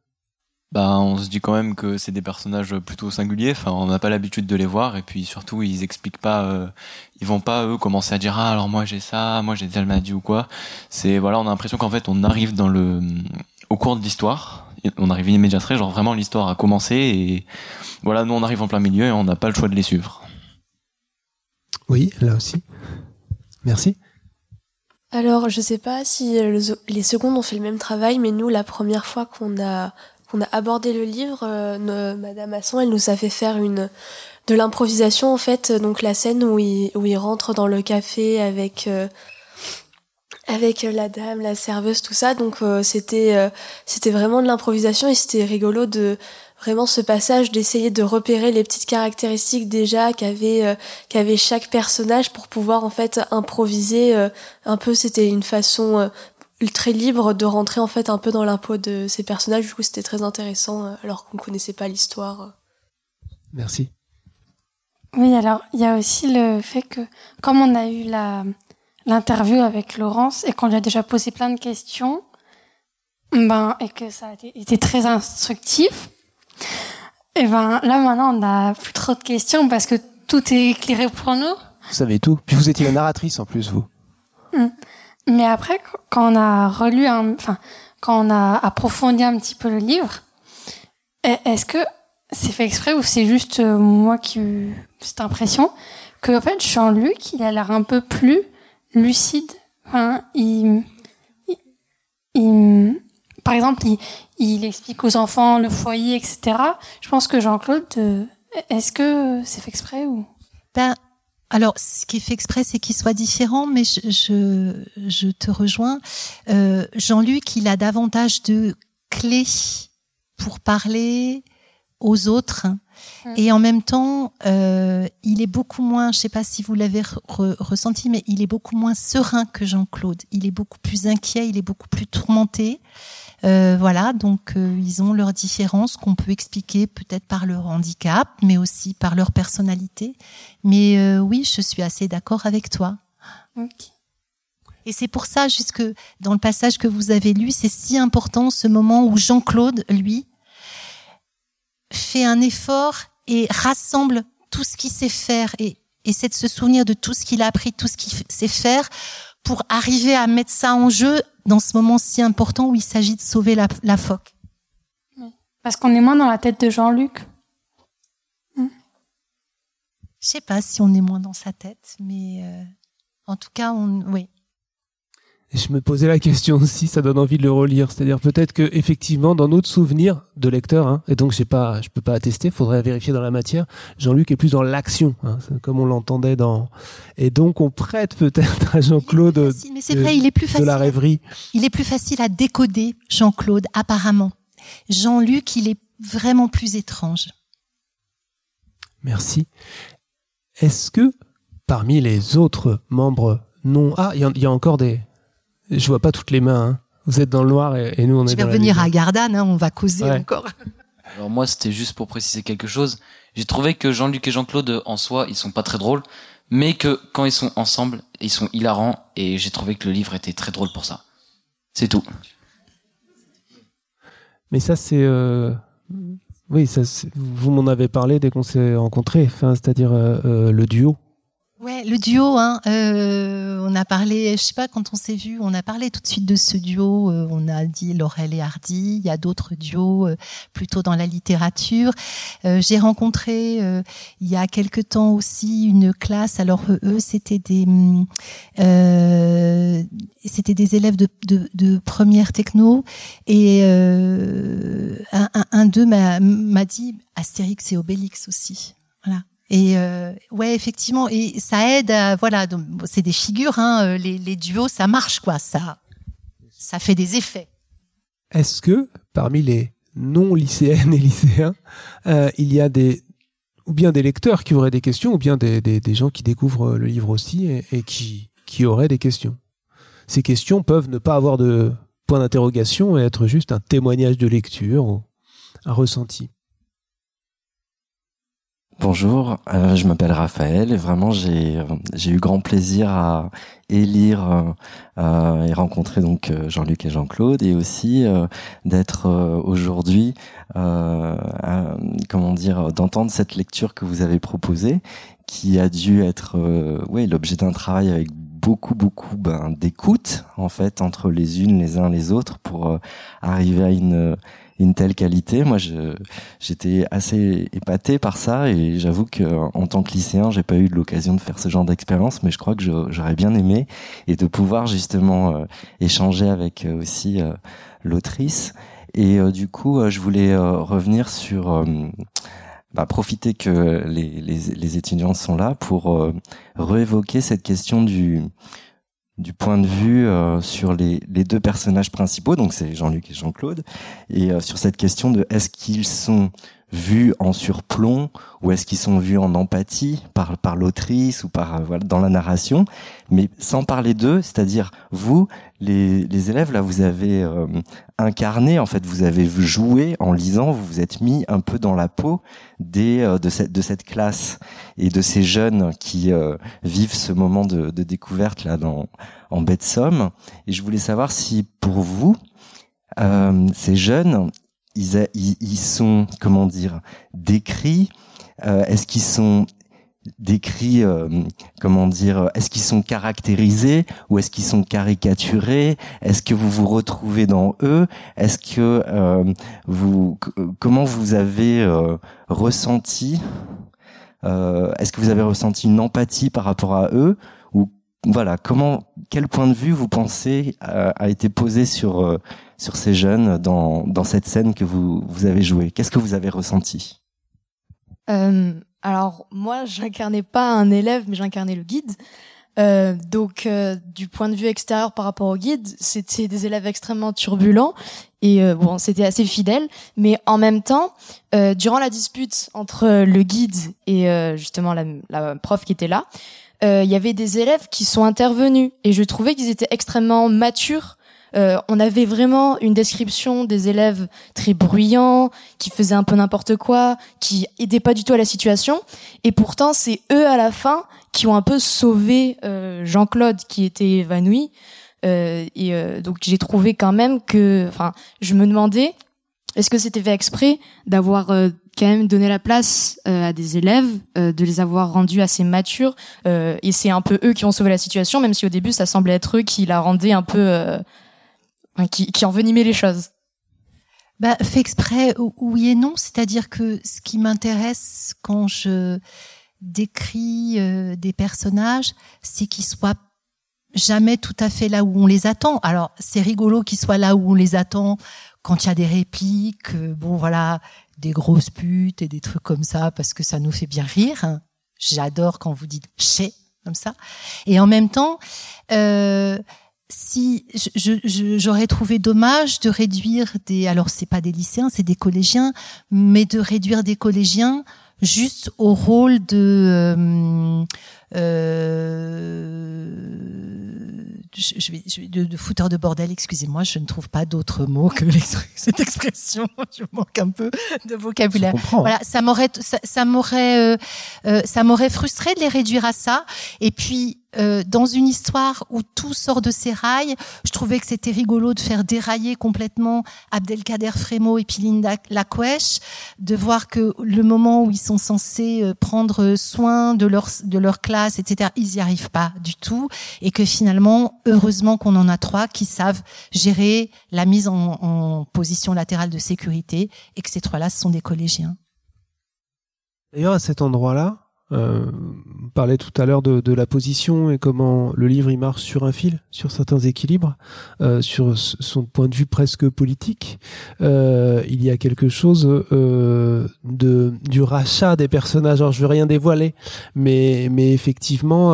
Bah, on se dit quand même que c'est des personnages plutôt singuliers. Enfin, on n'a pas l'habitude de les voir, et puis surtout, ils expliquent pas, euh, ils vont pas eux commencer à dire ah alors moi j'ai ça, moi j'ai telle maladie ou quoi. C'est voilà, on a l'impression qu'en fait on arrive dans le au cours de l'histoire, on arrive immédiatement, genre vraiment l'histoire a commencé et voilà, nous on arrive en plein milieu et on n'a pas le choix de les suivre. Oui, là aussi. Merci. Alors, je sais pas si les secondes ont fait le même travail, mais nous, la première fois qu'on a qu'on a abordé le livre, euh, Madame Masson, elle nous a fait faire une de l'improvisation en fait, donc la scène où il où il rentre dans le café avec euh, avec la dame, la serveuse, tout ça. Donc euh, c'était c'était vraiment de l'improvisation et c'était rigolo de vraiment ce passage d'essayer de repérer les petites caractéristiques déjà qu'avait qu'avait chaque personnage pour pouvoir en fait improviser un peu c'était une façon très libre de rentrer en fait un peu dans l'impôt de ces personnages. Du coup, c'était très intéressant euh, alors qu'on connaissait pas l'histoire. Merci. Oui, alors il y a aussi le fait que comme on a eu la l'interview avec Laurence et qu'on lui a déjà posé plein de questions, ben et que ça a été, très instructif. Et ben là maintenant on n'a plus trop de questions parce que tout est éclairé pour nous. Vous savez tout. Puis vous étiez la narratrice en plus vous. Hum. Mais après, quand on a relu, un, enfin, quand on a approfondi un petit peu le livre, est-ce que c'est fait exprès ou c'est juste euh, moi qui ai cette impression que en fait Jean-Luc il a l'air un peu plus lucide? Enfin, il, il, par exemple, il, il, explique aux enfants le foyer, etc. Je pense que Jean-Claude, euh, est-ce que c'est fait exprès ou? Ben, alors, ce qui est fait exprès, c'est qu'il soit différent, mais je, te rejoins. Euh, Jean-Luc, il a davantage de clés pour parler aux autres. Et en même temps, euh, il est beaucoup moins, je sais pas si vous l'avez ressenti, mais il est beaucoup moins serein que Jean-Claude. Il est beaucoup plus inquiet, il est beaucoup plus tourmenté. Euh, voilà, donc euh, ils ont leurs différences qu'on peut expliquer peut-être par leur handicap, mais aussi par leur personnalité. Mais euh, oui, je suis assez d'accord avec toi. Et c'est pour ça, jusque dans le passage que vous avez lu, c'est si important ce moment où Jean-Claude, lui, fait un effort et rassemble tout ce qu'il sait faire et essaie de se souvenir de tout ce qu'il a appris, tout ce qu'il sait faire pour arriver à mettre ça en jeu dans ce moment si important où il s'agit de sauver la, la phoque. Parce qu'on est moins dans la tête de Jean-Luc. Hmm. Je sais pas si on est moins dans sa tête, mais euh, en tout cas, on, oui. Je me posais la question aussi, ça donne envie de le relire. C'est-à-dire peut-être que effectivement, dans notre souvenir de lecteur, hein, et donc je pas, je peux pas attester, faudrait vérifier dans la matière. Jean-Luc est plus dans l'action, hein, comme on l'entendait dans. Et donc on prête peut-être à Jean-Claude. Mais c'est vrai, il est plus facile. De la rêverie. Il est plus facile à décoder, Jean-Claude, apparemment. Jean-Luc, il est vraiment plus étrange. Merci. Est-ce que parmi les autres membres non, ah, il y, y, a encore des je vois pas toutes les mains. Hein. Vous êtes dans le noir et, nous on est. Je vais revenir à Gardanne, hein, on va causer encore. Alors moi c'était juste pour préciser quelque chose. J'ai trouvé que Jean-Luc et Jean-Claude en soi ils sont pas très drôles, mais que quand ils sont ensemble ils sont hilarants et j'ai trouvé que le livre était très drôle pour ça. C'est tout. Mais ça c'est euh... oui ça vous m'en avez parlé dès qu'on s'est rencontrés, enfin c'est-à-dire euh, euh, le duo Ouais, le duo. Hein, euh, on a parlé, je sais pas, quand on s'est vu, on a parlé tout de suite de ce duo. Euh, on a dit Laurel et Hardy. Il y a d'autres duos euh, plutôt dans la littérature. Euh, j'ai rencontré il y a quelque temps aussi une classe. Alors eux, c'était des c'était des élèves de, de, de, première techno et un, un, un d'eux m'a dit Astérix et Obélix aussi. Voilà. Et euh, ouais, effectivement, et ça aide. À, voilà, c'est des figures. Hein, euh, les, duos, ça marche, quoi. Ça, ça fait des effets. Est-ce que parmi les non lycéennes et lycéens, euh, il y a des ou bien des lecteurs qui auraient des questions, ou bien des, des, gens qui découvrent le livre aussi et, et, qui qui auraient des questions? Ces questions peuvent ne pas avoir de point d'interrogation et être juste un témoignage de lecture ou un ressenti. Bonjour, euh, je m'appelle Raphaël et vraiment j'ai eu grand plaisir à élire euh, euh, et rencontrer donc Jean-Luc et Jean-Claude et aussi d'être aujourd'hui comment dire d'entendre cette lecture que vous avez proposée qui a dû être oui l'objet d'un travail avec beaucoup beaucoup ben, d'écoute en fait entre les unes les uns les autres pour arriver à une une telle qualité. Moi, j'étais assez épaté par ça et j'avoue que en tant que lycéen, j'ai pas eu l'occasion de faire ce genre d'expérience, mais je crois que j'aurais bien aimé et de pouvoir justement euh, échanger avec euh, aussi euh, l'autrice. Et du coup, je voulais revenir sur bah, profiter que les, les, les, étudiants sont là pour réévoquer cette question du du point de vue euh, sur les, les, deux personnages principaux, donc c'est Jean-Luc et Jean-Claude, et euh, sur cette question de est-ce qu'ils sont vus en surplomb ou est-ce qu'ils sont vus en empathie par par l'autrice ou par euh, voilà dans la narration. Mais sans parler d'eux c'est-à-dire vous les, les élèves là vous avez euh, incarné en fait vous avez joué en lisant vous vous êtes mis un peu dans la peau des euh, de cette de cette classe et de ces jeunes qui vivent ce moment de, de découverte là dans en baie de Somme et je voulais savoir si pour vous ces jeunes ils, ils, sont, comment dire, décrits. Euh, Est-ce qu'ils sont décrits, euh, comment dire, est-ce qu'ils sont caractérisés ou est-ce qu'ils sont caricaturés? Est-ce que vous vous retrouvez dans eux? Est-ce que euh, vous, comment vous avez euh, ressenti? Euh, Est-ce que vous avez ressenti une empathie par rapport à eux? Ou voilà, comment, quel point de vue vous pensez a, a été posé sur sur ces jeunes dans, dans cette scène que vous, vous avez jouée Qu'est-ce que vous avez ressenti? Euh, Alors moi, j'incarnais pas un élève, mais j'incarnais le guide. Euh, donc, euh, du point de vue extérieur par rapport au guide, c'était des élèves extrêmement turbulents et euh, bon, c'était assez fidèle. Mais en même temps, euh, durant la dispute entre le guide et justement la, la, prof qui était là, il y avait des élèves qui sont intervenus et je trouvais qu'ils étaient extrêmement matures euh, on avait vraiment une description des élèves très bruyants, qui faisaient un peu n'importe quoi, qui aidaient pas du tout à la situation. Et pourtant, c'est eux à la fin qui ont un peu sauvé euh, Jean-Claude qui était évanoui. Euh, et donc j'ai trouvé quand même que, enfin, je me demandais, est-ce que c'était fait exprès d'avoir quand même donné la place à des élèves, de les avoir rendus assez matures, et c'est un peu eux qui ont sauvé la situation, même si au début ça semblait être eux qui la rendaient un peu qui, qui envenimait les choses bah, fait exprès, oui et non. C'est-à-dire que ce qui m'intéresse quand je décris euh, des personnages, c'est qu'ils soient jamais tout à fait là où on les attend. Alors, c'est rigolo qu'ils soient là où on les attend quand il y a des répliques, euh, bon voilà, des grosses putes et des trucs comme ça, parce que ça nous fait bien rire. Hein. J'adore quand vous dites « chez » comme ça. Et en même temps, euh, si j'aurais trouvé dommage de réduire des alors c'est pas des lycéens c'est des collégiens mais de réduire des collégiens juste au rôle de euh, euh, je, vais, je vais de, de, fouteur de bordel excusez-moi je ne trouve pas d'autre mot que cette expression je manque un peu de vocabulaire. Voilà ça m'aurait ça, ça m'aurait euh, euh, ça m'aurait frustré de les réduire à ça et puis euh, dans une histoire où tout sort de ses rails, je trouvais que c'était rigolo de faire dérailler complètement Abdelkader Frémo et puis Linda Lacouèche, de voir que le moment où ils sont censés euh, prendre soin de leur de leur classe, etc., ils y arrivent pas du tout, et que finalement, heureusement qu'on en a trois qui savent gérer la mise en, en position latérale de sécurité, et que ces trois-là, ce sont des collégiens. D'ailleurs, à cet endroit-là, euh, on parlait tout à l'heure de, la position et comment le livre il marche sur un fil, sur certains équilibres, euh, sur son point de vue presque politique. Euh, il y a quelque chose euh, de du rachat des personnages. Alors je veux rien dévoiler, mais mais effectivement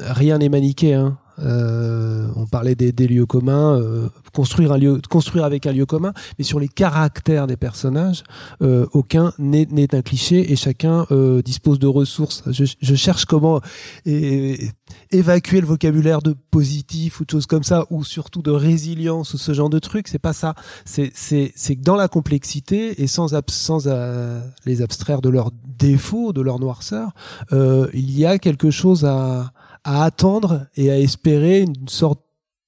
rien n'est maniqué. Hein. Euh, on parlait des, des lieux communs, euh, construire un lieu, construire avec un lieu commun, mais sur les caractères des personnages, euh, aucun n'est un cliché et chacun euh, dispose de ressources. Je, je cherche comment évacuer le vocabulaire de positif ou de choses comme ça, ou surtout de résilience ou ce genre de trucs. C'est pas ça. C'est que dans la complexité et sans sans à les abstraire de leurs défauts, de leur noirceur, il y a quelque chose à à attendre et à espérer une sorte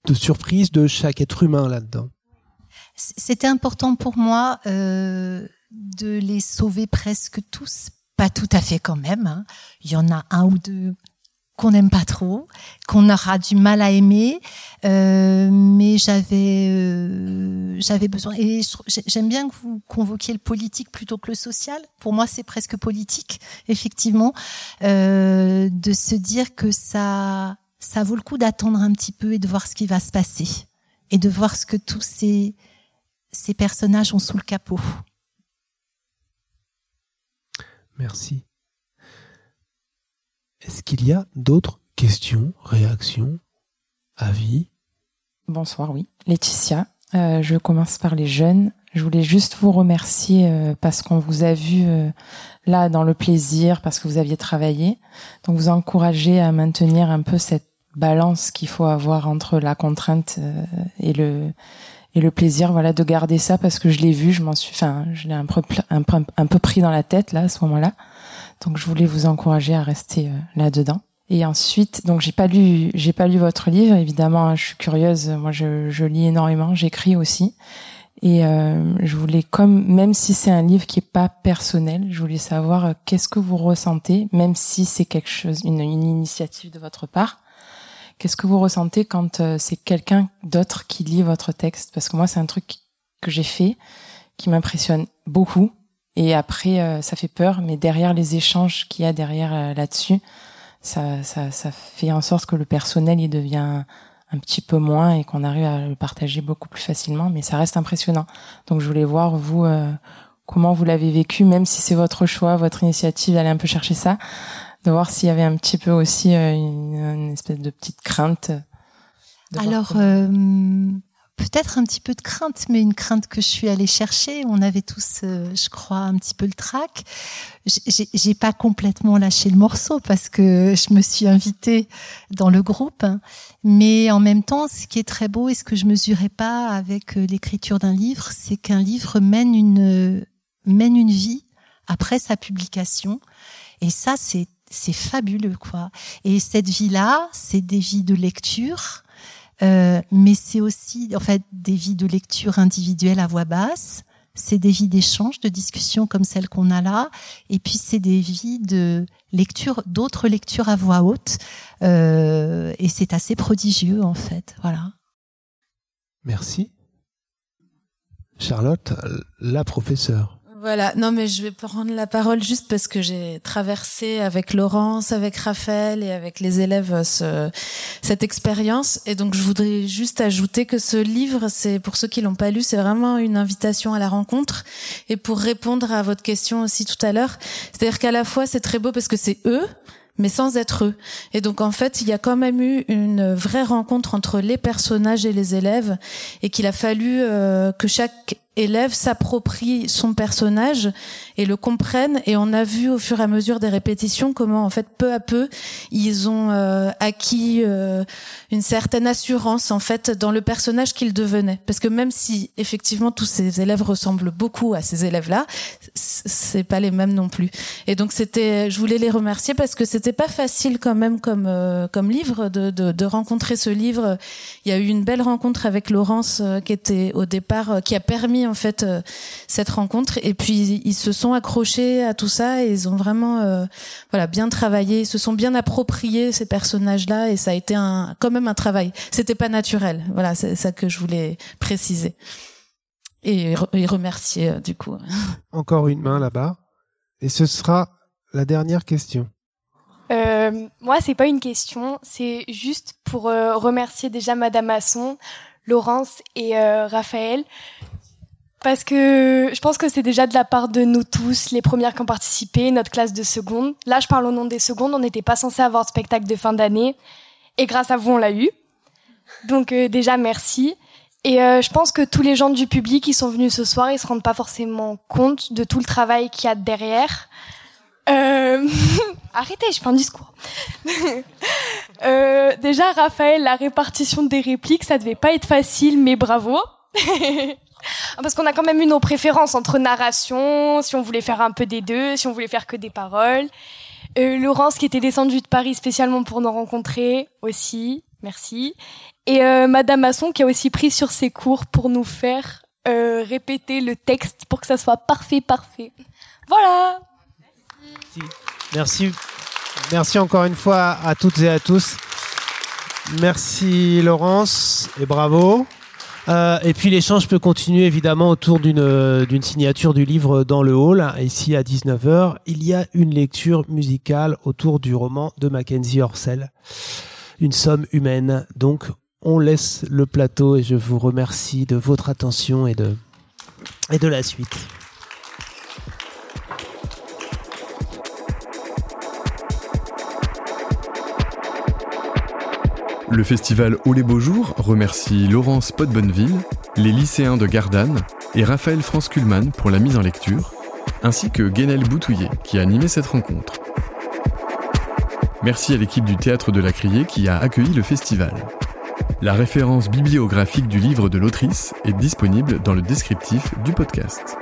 de surprise de chaque être humain là-dedans. C'était important pour moi euh, de les sauver presque tous, pas tout à fait quand même. Hein. Il y en a un ou deux qu'on n'aime pas trop, qu'on aura du mal à aimer, euh, mais j'avais euh, j'avais besoin et j'aime bien que vous convoquiez le politique plutôt que le social. Pour moi, c'est presque politique, effectivement, euh, de se dire que ça ça vaut le coup d'attendre un petit peu et de voir ce qui va se passer et de voir ce que tous ces ces personnages ont sous le capot. Merci. Est-ce qu'il y a d'autres questions, réactions, avis? Bonsoir, oui. Laetitia, euh, je commence par les jeunes. Je voulais juste vous remercier euh, parce qu'on vous a vu euh, là dans le plaisir, parce que vous aviez travaillé. Donc vous encouragez à maintenir un peu cette balance qu'il faut avoir entre la contrainte euh, et le et le plaisir voilà de garder ça parce que je l'ai vu je m'en suis enfin je l'ai un peu un peu un peu pris dans la tête là à ce moment-là donc je voulais vous encourager à rester euh, là-dedans. Et ensuite, donc j'ai pas lu, j'ai pas lu votre livre. Évidemment, hein, je suis curieuse. Moi, je, je lis énormément. J'écris aussi. Et euh, je voulais, comme même si c'est un livre qui est pas personnel, je voulais savoir euh, qu'est-ce que vous ressentez, même si c'est quelque chose, une, une, initiative de votre part. Qu'est-ce que vous ressentez quand euh, c'est quelqu'un d'autre qui lit votre texte? Parce que moi, c'est un truc que j'ai fait qui m'impressionne beaucoup et après, euh, ça fait peur, mais derrière les échanges qu'il y a derrière là-dessus, ça, ça, ça fait en sorte que le personnel il devient un petit peu moins et qu'on arrive à le partager beaucoup plus facilement, mais ça reste impressionnant. Donc je voulais voir vous euh, comment vous l'avez vécu, même si c'est votre choix, votre initiative d'aller un peu chercher ça, de voir s'il y avait un petit peu aussi une, une espèce de petite crainte. Alors, peut-être un petit peu de crainte, mais une crainte que je suis allée chercher. On avait tous, euh, je crois, un petit peu le trac. J'ai pas complètement lâché le morceau parce que je me suis invitée dans le groupe, mais en même temps, ce qui est très beau et ce que je mesurais pas avec euh, l'écriture d'un livre, c'est qu'un livre mène une mène une vie après sa publication, et ça, c'est c'est fabuleux, quoi. Et cette vie-là, c'est des vies de lecture euh, mais c'est aussi en fait des vies de lecture individuelle à voix basse, c'est des vies d'échange, de discussion comme celle qu'on a là, et puis c'est des vies de lecture, d'autres lectures à voix haute, euh, et c'est assez prodigieux en fait, voilà. Merci. Charlotte, la professeure. Voilà, non mais je vais prendre la parole juste parce que j'ai traversé avec Laurence, avec Raphaël et avec les élèves ce, cette expérience. Et donc je voudrais juste ajouter que ce livre, c'est pour ceux qui l'ont pas lu, c'est vraiment une invitation à la rencontre et pour répondre à votre question aussi tout à l'heure, c'est-à-dire qu'à la fois c'est très beau parce que c'est eux, mais sans être eux. Et donc en fait, il y a quand même eu une vraie rencontre entre les personnages et les élèves, et qu'il a fallu euh, que chaque élève s'approprie son personnage et le comprenne et on a vu au fur et à mesure des répétitions comment en fait peu à peu ils ont euh, acquis euh, une certaine assurance en fait dans le personnage qu'ils devenaient. Parce que même si effectivement tous ces élèves ressemblent beaucoup à ces élèves là c'est pas les mêmes non plus. Et donc c'était je voulais les remercier parce que c'était pas facile quand même comme euh, comme livre de, de rencontrer ce livre. Il y a eu une belle rencontre avec Laurence qui était au départ qui a permis en fait euh, cette rencontre et puis ils se sont accrochés à tout ça et ils ont vraiment euh, voilà bien travaillé, ils se sont bien appropriés ces personnages-là et ça a été un quand même un travail. C'était pas naturel. Voilà, c'est ça que je voulais préciser et, remercier euh, du coup. Encore une main là-bas et ce sera la dernière question. Euh, moi, c'est pas une question, c'est juste pour remercier déjà Madame Masson, Laurence et Raphaël parce que je pense que c'est déjà de la part de nous tous, les premières qui ont participé, notre classe de seconde. Là, je parle au nom des secondes, on n'était pas censé avoir de spectacle de fin d'année. Et grâce à vous, on l'a eu. Donc euh, déjà, merci. Et euh, je pense que tous les gens du public qui sont venus ce soir, ils se rendent pas forcément compte de tout le travail qu'il y a derrière. Euh... Arrêtez, je fais un discours. euh, déjà, Raphaël, la répartition des répliques, ça devait pas être facile, mais bravo. Ah, parce qu'on a quand même eu nos préférences entre narration, si on voulait faire un peu des deux, si on voulait faire que des paroles. Euh, Laurence qui était descendue de Paris spécialement pour nous rencontrer aussi, merci. Et euh, Madame Masson qui a aussi pris sur ses cours pour nous faire euh, répéter le texte pour que ça soit parfait, parfait. Voilà. Merci. Merci. Merci encore une fois à toutes et à tous. Merci Laurence et bravo. Euh, et puis l'échange peut continuer évidemment autour d'une euh, d'une signature du livre dans le hall. Ici à 19h, il y a une lecture musicale autour du roman de Mackenzie Orsel, Une somme humaine. Donc on laisse le plateau et je vous remercie de votre attention et de et de la suite. Le festival Au les Beaux Jours remercie Laurence Potbonneville, les lycéens de Gardanne et Raphaël France Kuhlmann pour la mise en lecture, ainsi que Guénel Boutouillet qui a animé cette rencontre. Merci à l'équipe du Théâtre de la Criée qui a accueilli le festival. La référence bibliographique du livre de l'autrice est disponible dans le descriptif du podcast.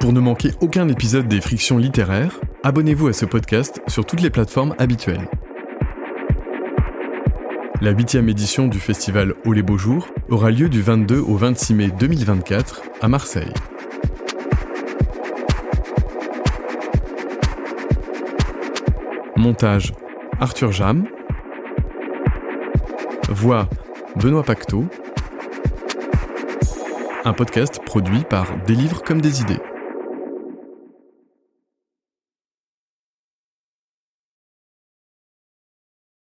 Pour ne manquer aucun épisode des Frictions littéraires, abonnez-vous à ce podcast sur toutes les plateformes habituelles. La huitième édition du festival Au les Beaux Jours aura lieu du 22 au 26 mai 2024 à Marseille. Montage Arthur Jam. Voix Benoît Pacteau. Un podcast produit par Des livres comme des idées.